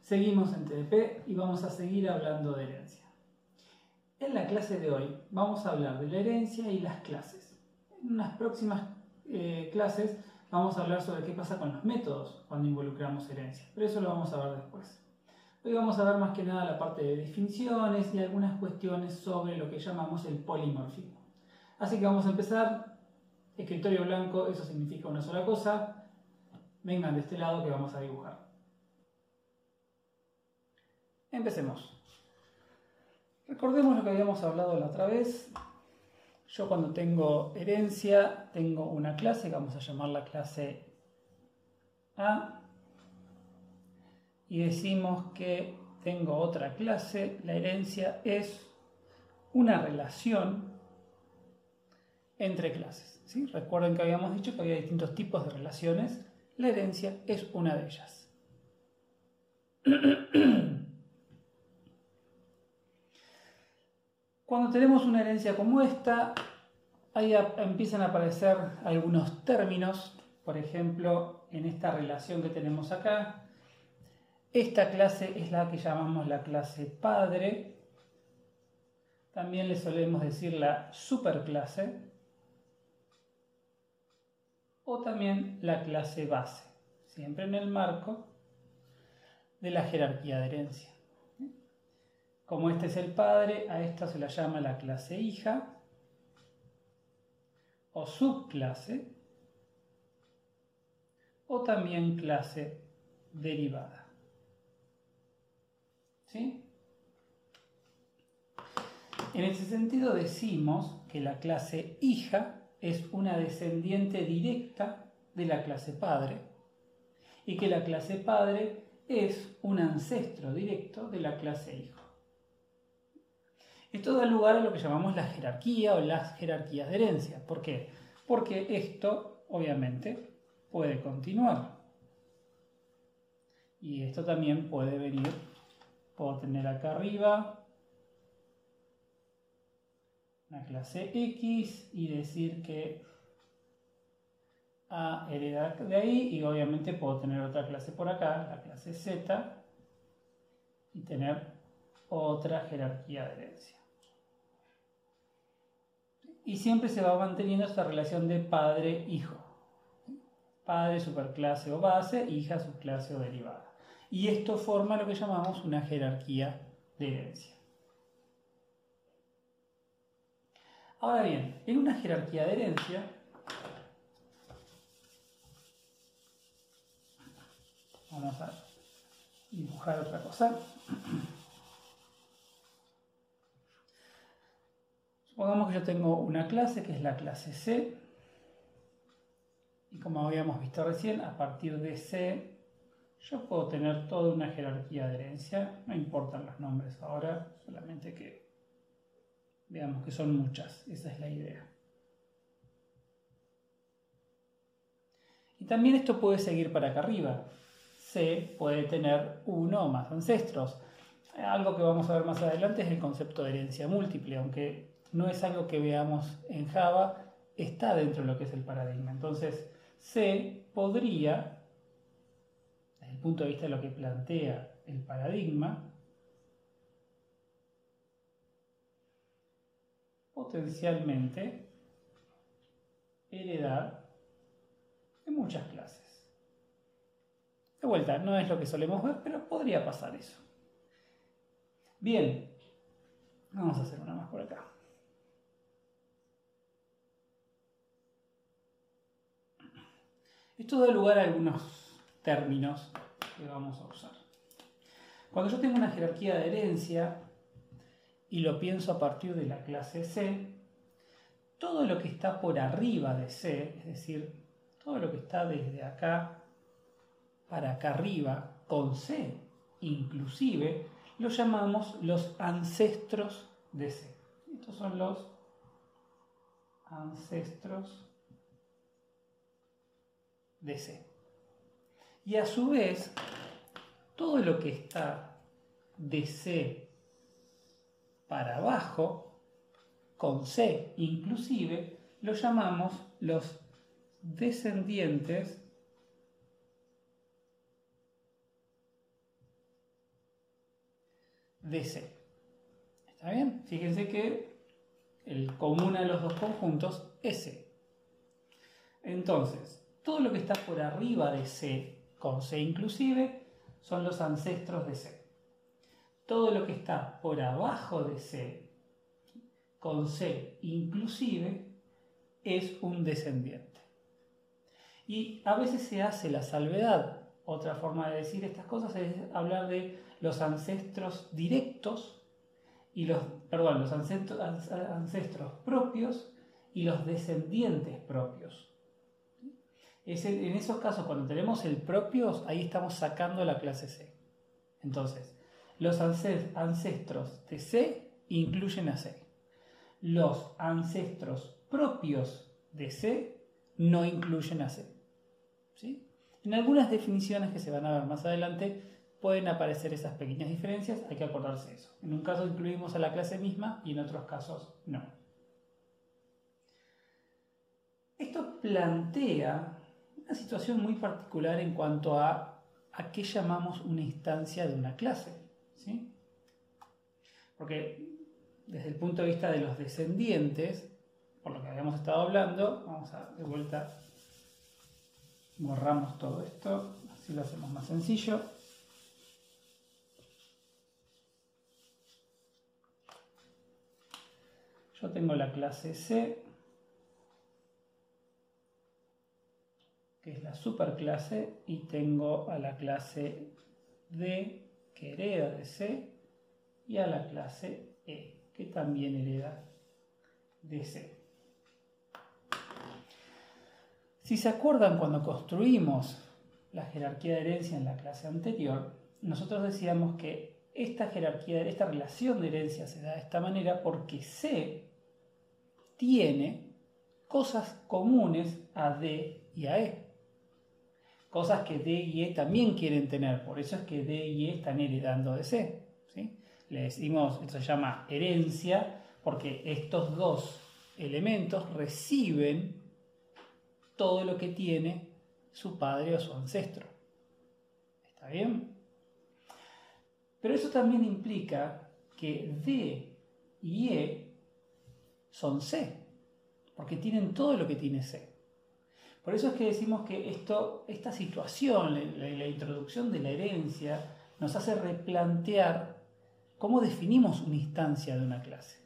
Seguimos en TDP y vamos a seguir hablando de herencia. En la clase de hoy vamos a hablar de la herencia y las clases. En unas próximas eh, clases vamos a hablar sobre qué pasa con los métodos cuando involucramos herencia, pero eso lo vamos a ver después. Hoy vamos a ver más que nada la parte de definiciones y algunas cuestiones sobre lo que llamamos el polimorfismo. Así que vamos a empezar. Escritorio blanco, eso significa una sola cosa. Vengan de este lado que vamos a dibujar. Empecemos. Recordemos lo que habíamos hablado la otra vez. Yo cuando tengo herencia tengo una clase que vamos a llamar la clase A y decimos que tengo otra clase, la herencia es una relación entre clases. ¿sí? Recuerden que habíamos dicho que había distintos tipos de relaciones, la herencia es una de ellas. Cuando tenemos una herencia como esta, ahí empiezan a aparecer algunos términos, por ejemplo, en esta relación que tenemos acá, esta clase es la que llamamos la clase padre. También le solemos decir la superclase. O también la clase base, siempre en el marco de la jerarquía de herencia. Como este es el padre, a esta se la llama la clase hija o subclase o también clase derivada. En ese sentido decimos que la clase hija es una descendiente directa de la clase padre y que la clase padre es un ancestro directo de la clase hijo. Esto da lugar a lo que llamamos la jerarquía o las jerarquías de herencia. ¿Por qué? Porque esto, obviamente, puede continuar. Y esto también puede venir puedo tener acá arriba una clase X y decir que A hereda de ahí y obviamente puedo tener otra clase por acá, la clase Z y tener otra jerarquía de herencia. Y siempre se va manteniendo esta relación de padre-hijo. Padre, superclase o base, hija, subclase o derivada y esto forma lo que llamamos una jerarquía de herencia. Ahora bien, en una jerarquía de herencia, vamos a dibujar otra cosa. Supongamos que yo tengo una clase que es la clase C, y como habíamos visto recién, a partir de C yo puedo tener toda una jerarquía de herencia, no importan los nombres ahora, solamente que veamos que son muchas, esa es la idea. Y también esto puede seguir para acá arriba. C puede tener uno o más ancestros. Algo que vamos a ver más adelante es el concepto de herencia múltiple, aunque no es algo que veamos en Java, está dentro de lo que es el paradigma. Entonces, C podría punto de vista de lo que plantea el paradigma, potencialmente heredar de muchas clases. De vuelta, no es lo que solemos ver, pero podría pasar eso. Bien, vamos a hacer una más por acá. Esto da lugar a algunos términos que vamos a usar. Cuando yo tengo una jerarquía de herencia y lo pienso a partir de la clase C, todo lo que está por arriba de C, es decir, todo lo que está desde acá para acá arriba, con C inclusive, lo llamamos los ancestros de C. Estos son los ancestros de C. Y a su vez, todo lo que está de C para abajo, con C inclusive, lo llamamos los descendientes de C. ¿Está bien? Fíjense que el común a los dos conjuntos es C. Entonces, todo lo que está por arriba de C con C inclusive son los ancestros de C. Todo lo que está por abajo de C con C inclusive es un descendiente. Y a veces se hace la salvedad. Otra forma de decir estas cosas es hablar de los ancestros directos y los, perdón, los ancestros, ancestros propios y los descendientes propios. En esos casos, cuando tenemos el propios, ahí estamos sacando la clase C. Entonces, los ancestros de C incluyen a C. Los ancestros propios de C no incluyen a C. ¿Sí? En algunas definiciones que se van a ver más adelante pueden aparecer esas pequeñas diferencias, hay que acordarse eso. En un caso incluimos a la clase misma y en otros casos no. Esto plantea una situación muy particular en cuanto a a qué llamamos una instancia de una clase. ¿sí? Porque desde el punto de vista de los descendientes, por lo que habíamos estado hablando, vamos a de vuelta, borramos todo esto, así lo hacemos más sencillo. Yo tengo la clase C, que es la superclase, y tengo a la clase D, que hereda de C, y a la clase E, que también hereda de C. Si se acuerdan cuando construimos la jerarquía de herencia en la clase anterior, nosotros decíamos que esta jerarquía, esta relación de herencia se da de esta manera porque C tiene cosas comunes a D y a E. Cosas que D y E también quieren tener, por eso es que D y E están heredando de C. ¿sí? Le decimos, esto se llama herencia, porque estos dos elementos reciben todo lo que tiene su padre o su ancestro. ¿Está bien? Pero eso también implica que D y E son C, porque tienen todo lo que tiene C. Por eso es que decimos que esto, esta situación, la, la introducción de la herencia, nos hace replantear cómo definimos una instancia de una clase.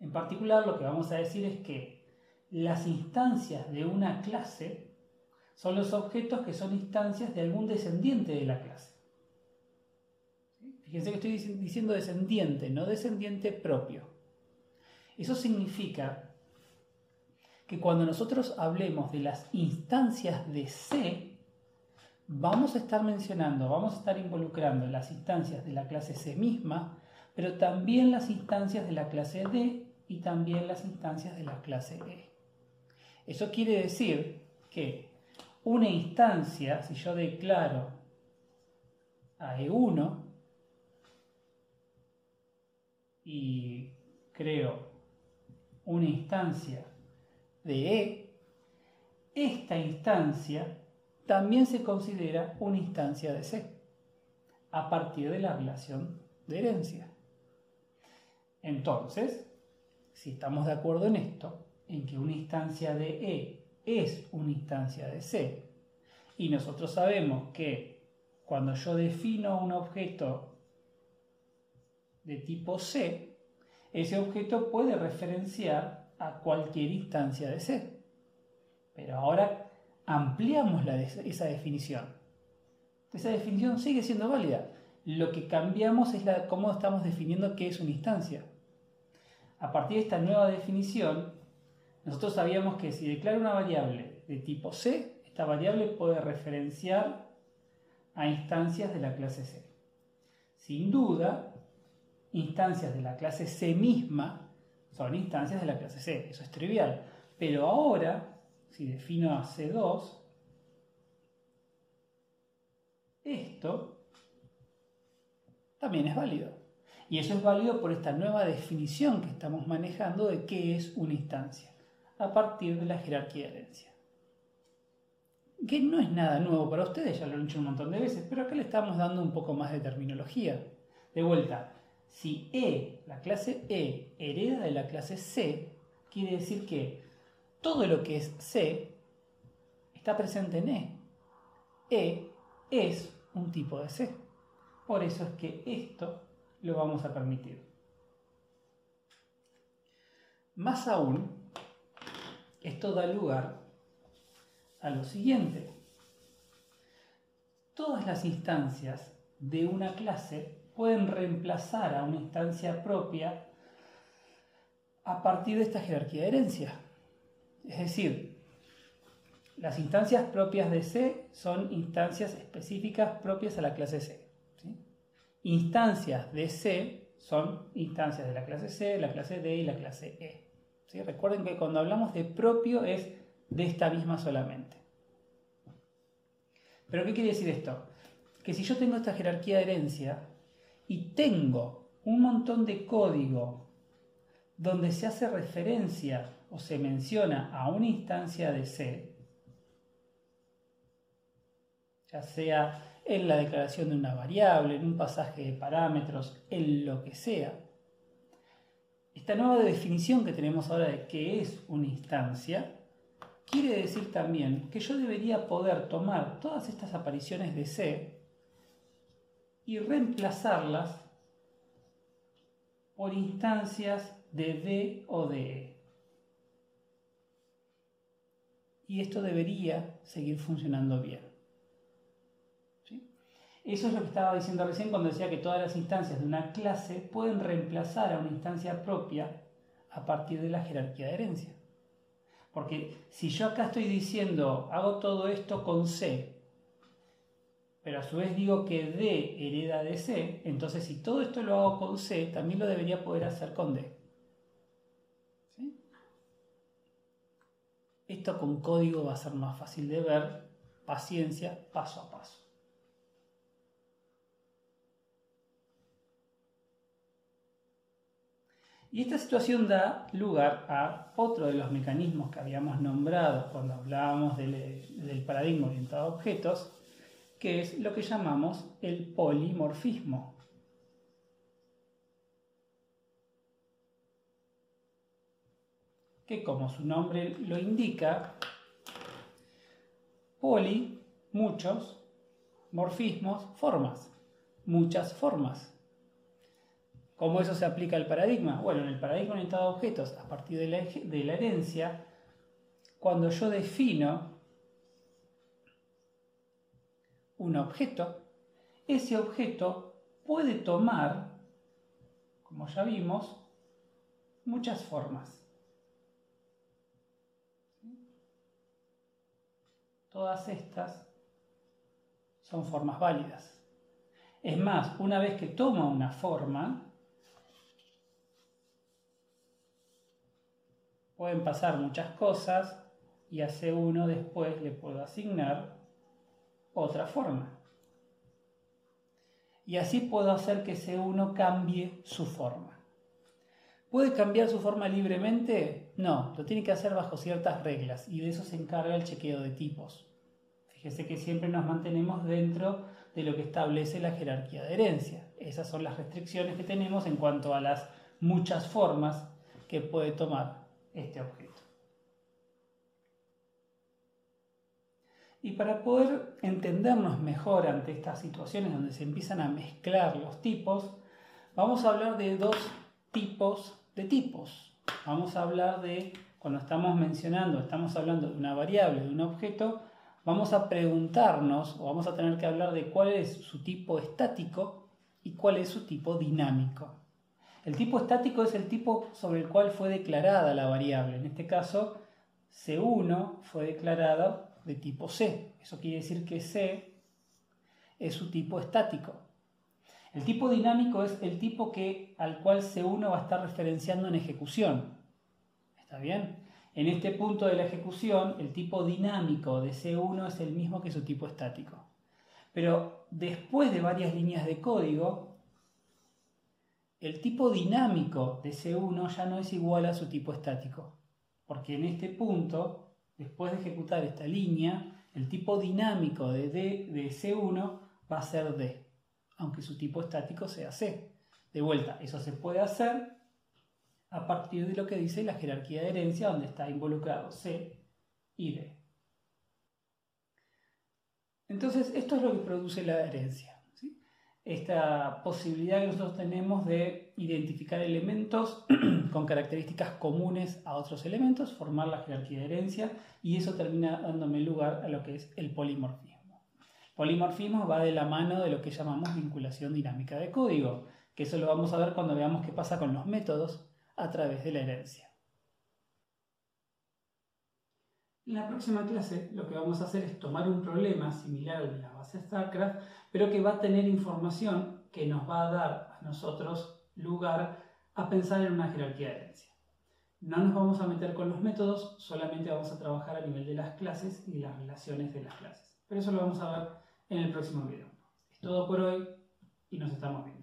En particular, lo que vamos a decir es que las instancias de una clase son los objetos que son instancias de algún descendiente de la clase. Fíjense que estoy diciendo descendiente, no descendiente propio. Eso significa que cuando nosotros hablemos de las instancias de C, vamos a estar mencionando, vamos a estar involucrando las instancias de la clase C misma, pero también las instancias de la clase D y también las instancias de la clase E. Eso quiere decir que una instancia, si yo declaro a E1 y creo una instancia de E, esta instancia también se considera una instancia de C, a partir de la relación de herencia. Entonces, si estamos de acuerdo en esto, en que una instancia de E es una instancia de C, y nosotros sabemos que cuando yo defino un objeto de tipo C, ese objeto puede referenciar a cualquier instancia de C. Pero ahora ampliamos esa definición. Esa definición sigue siendo válida. Lo que cambiamos es la, cómo estamos definiendo qué es una instancia. A partir de esta nueva definición, nosotros sabíamos que si declaro una variable de tipo C, esta variable puede referenciar a instancias de la clase C. Sin duda, instancias de la clase C misma son instancias de la clase C, eso es trivial. Pero ahora, si defino a C2, esto también es válido. Y eso es válido por esta nueva definición que estamos manejando de qué es una instancia, a partir de la jerarquía de herencia. Que no es nada nuevo para ustedes, ya lo han dicho un montón de veces, pero acá le estamos dando un poco más de terminología. De vuelta, si E, la clase E, hereda de la clase C, quiere decir que todo lo que es C está presente en E. E es un tipo de C. Por eso es que esto lo vamos a permitir. Más aún, esto da lugar a lo siguiente. Todas las instancias de una clase pueden reemplazar a una instancia propia a partir de esta jerarquía de herencia. Es decir, las instancias propias de C son instancias específicas propias a la clase C. Instancias de C son instancias de la clase C, la clase D y la clase E. Recuerden que cuando hablamos de propio es de esta misma solamente. ¿Pero qué quiere decir esto? Que si yo tengo esta jerarquía de herencia y tengo un montón de código donde se hace referencia o se menciona a una instancia de C, ya sea en la declaración de una variable, en un pasaje de parámetros, en lo que sea, esta nueva definición que tenemos ahora de qué es una instancia, quiere decir también que yo debería poder tomar todas estas apariciones de C y reemplazarlas por instancias de D o de. Y esto debería seguir funcionando bien. Eso es lo que estaba diciendo recién cuando decía que todas las instancias de una clase pueden reemplazar a una instancia propia a partir de la jerarquía de herencia. Porque si yo acá estoy diciendo, hago todo esto con C, pero a su vez digo que D hereda de C, entonces si todo esto lo hago con C, también lo debería poder hacer con D. Esto con código va a ser más fácil de ver, paciencia, paso a paso. Y esta situación da lugar a otro de los mecanismos que habíamos nombrado cuando hablábamos del, paradigma orientado a objetos, que es lo que llamamos el polimorfismo. Que como su nombre lo indica, poli, muchos, morfismos, formas, muchas formas. ¿Cómo eso se aplica al paradigma? Bueno, en el paradigma orientado a objetos, a partir de la, de la herencia, cuando yo defino un objeto, ese objeto puede tomar, como ya vimos, muchas formas. Todas estas son formas válidas. Es más, una vez que toma una forma, pueden pasar muchas cosas y a C1 después le puedo asignar otra forma. Y así puedo hacer que C1 cambie su forma. ¿Puede cambiar su forma libremente? No, lo tiene que hacer bajo ciertas reglas y de eso se encarga el chequeo de tipos. Fíjese que siempre nos mantenemos dentro de lo que establece la jerarquía de herencia. Esas son las restricciones que tenemos en cuanto a las muchas formas que puede tomar este objeto. Y para poder entendernos mejor ante estas situaciones donde se empiezan a mezclar los tipos, vamos a hablar de dos tipos de tipos. Vamos a hablar de, cuando estamos mencionando, estamos hablando de una variable, de un objeto, vamos a preguntarnos o vamos a tener que hablar de cuál es su tipo estático y cuál es su tipo dinámico. El tipo estático es el tipo sobre el cual fue declarada la variable. En este caso, C1 fue declarada de tipo C. Eso quiere decir que C es su tipo estático. El tipo dinámico es el tipo que, al cual C1 va a estar referenciando en ejecución. ¿Está bien? En este punto de la ejecución, el tipo dinámico de C1 es el mismo que su tipo estático. Pero después de varias líneas de código, el tipo dinámico de C1 ya no es igual a su tipo estático, porque en este punto, después de ejecutar esta línea, el tipo dinámico de, D, de C1 va a ser D, aunque su tipo estático sea C. De vuelta, eso se puede hacer a partir de lo que dice la jerarquía de herencia, donde está involucrado C y D. Entonces, esto es lo que produce la herencia. Esta posibilidad que nosotros tenemos de identificar elementos con características comunes a otros elementos, formar la jerarquía de herencia, y eso termina dándome lugar a lo que es el polimorfismo. Polimorfismo va de la mano de lo que llamamos vinculación dinámica de código, que eso lo vamos a ver cuando veamos qué pasa con los métodos a través de la herencia. En la próxima clase lo que vamos a hacer es tomar un problema similar al de la base StarCraft, pero que va a tener información que nos va a dar a nosotros lugar a pensar en una jerarquía de herencia. No nos vamos a meter con los métodos, solamente vamos a trabajar a nivel de las clases y las relaciones de las clases. Pero eso lo vamos a ver en el próximo video. Es todo por hoy y nos estamos viendo.